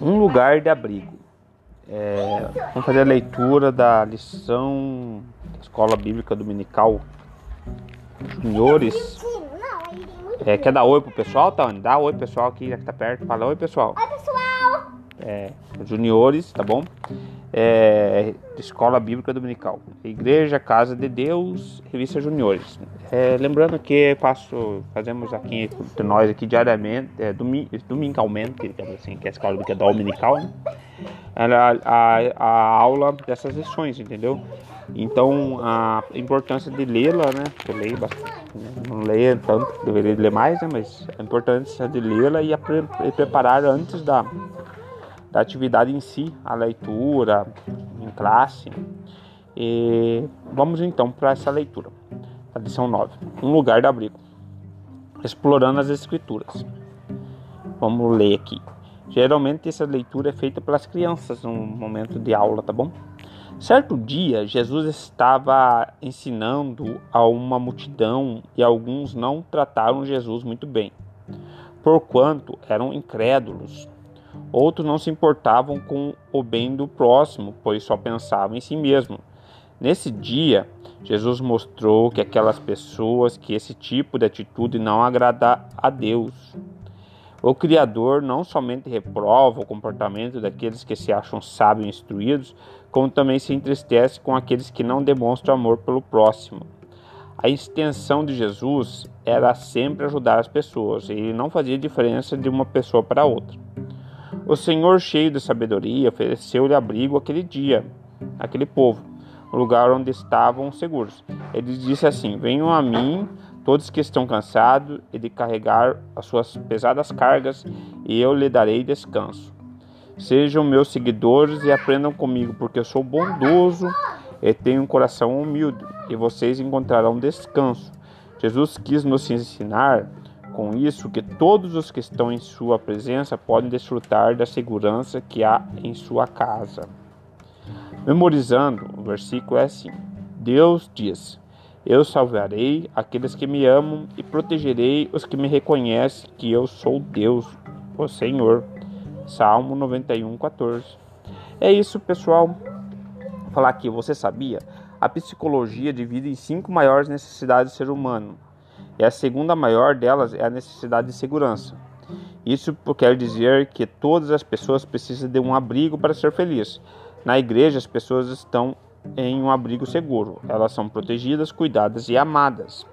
Um lugar de abrigo. É, vamos fazer a leitura da lição da Escola Bíblica Dominical Juniores. É, quer dar oi pro pessoal, tá? Dá oi pessoal aqui, já que tá perto. Fala oi pessoal. Oi pessoal! É, juniores, tá bom? É, Escola Bíblica Dominical. Igreja Casa de Deus, Revista Juniores. É, lembrando que passo, fazemos aqui nós aqui diariamente, é, domi, dominicalmente, assim, que é a Escola Bíblica Dominical, né? a, a, a aula dessas lições, entendeu? Então a importância de lê-la, né? Eu leio bastante, né? não leio tanto, deveria ler mais, né? Mas a importância de lê-la e, e preparar antes da, da atividade em si, a leitura em classe. E vamos então para essa leitura, a lição 9, Um lugar de abrigo, explorando as escrituras. Vamos ler aqui. Geralmente essa leitura é feita pelas crianças no momento de aula, tá bom? Certo dia, Jesus estava ensinando a uma multidão e alguns não trataram Jesus muito bem, porquanto eram incrédulos. Outros não se importavam com o bem do próximo, pois só pensavam em si mesmo. Nesse dia, Jesus mostrou que aquelas pessoas que esse tipo de atitude não agrada a Deus. O Criador não somente reprova o comportamento daqueles que se acham sábios e instruídos, como também se entristece com aqueles que não demonstram amor pelo próximo. A extensão de Jesus era sempre ajudar as pessoas, e ele não fazia diferença de uma pessoa para outra. O Senhor, cheio de sabedoria, ofereceu-lhe abrigo aquele dia, aquele povo, o lugar onde estavam seguros. Ele disse assim: Venham a mim todos que estão cansados e de carregar as suas pesadas cargas, e eu lhe darei descanso. Sejam meus seguidores e aprendam comigo, porque eu sou bondoso e tenho um coração humilde, e vocês encontrarão descanso. Jesus quis nos ensinar com isso que todos os que estão em sua presença podem desfrutar da segurança que há em sua casa. Memorizando, o versículo é assim: Deus diz: eu salvarei aqueles que me amam e protegerei os que me reconhecem que eu sou Deus, o Senhor. Salmo 91, 14. É isso, pessoal. Vou falar aqui, você sabia? A psicologia divide em cinco maiores necessidades do ser humano. E a segunda maior delas é a necessidade de segurança. Isso quer dizer que todas as pessoas precisam de um abrigo para ser feliz. Na igreja, as pessoas estão em um abrigo seguro. Elas são protegidas, cuidadas e amadas.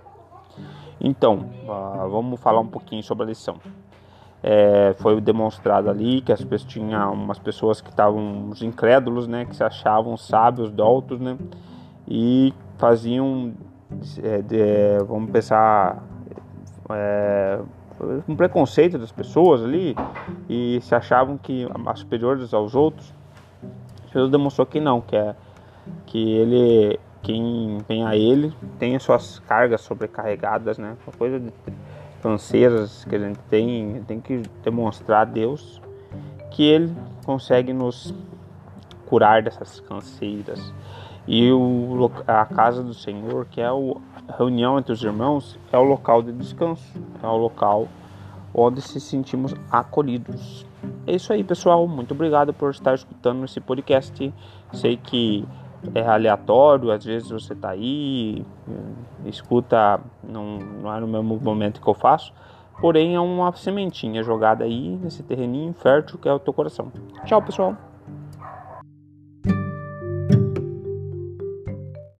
Então, uh, vamos falar um pouquinho sobre a lição. É, foi demonstrado ali que as pessoas umas pessoas que estavam os incrédulos, né, que se achavam sábios, doutos, né, e faziam, é, de, vamos pensar, é, um preconceito das pessoas ali e se achavam que superiores aos outros. Jesus demonstrou que não, que é que ele quem vem a ele tem as suas cargas sobrecarregadas, né? Uma coisa de financeiras que a gente tem, tem que demonstrar a Deus que ele consegue nos curar dessas canseiras. E o, a casa do Senhor, que é a reunião entre os irmãos, é o local de descanso, é o local onde se sentimos acolhidos. É isso aí, pessoal. Muito obrigado por estar escutando esse podcast. Sei que é aleatório, às vezes você está aí, escuta, não, não é no mesmo momento que eu faço, porém é uma sementinha jogada aí nesse terreninho fértil que é o teu coração. Tchau, pessoal!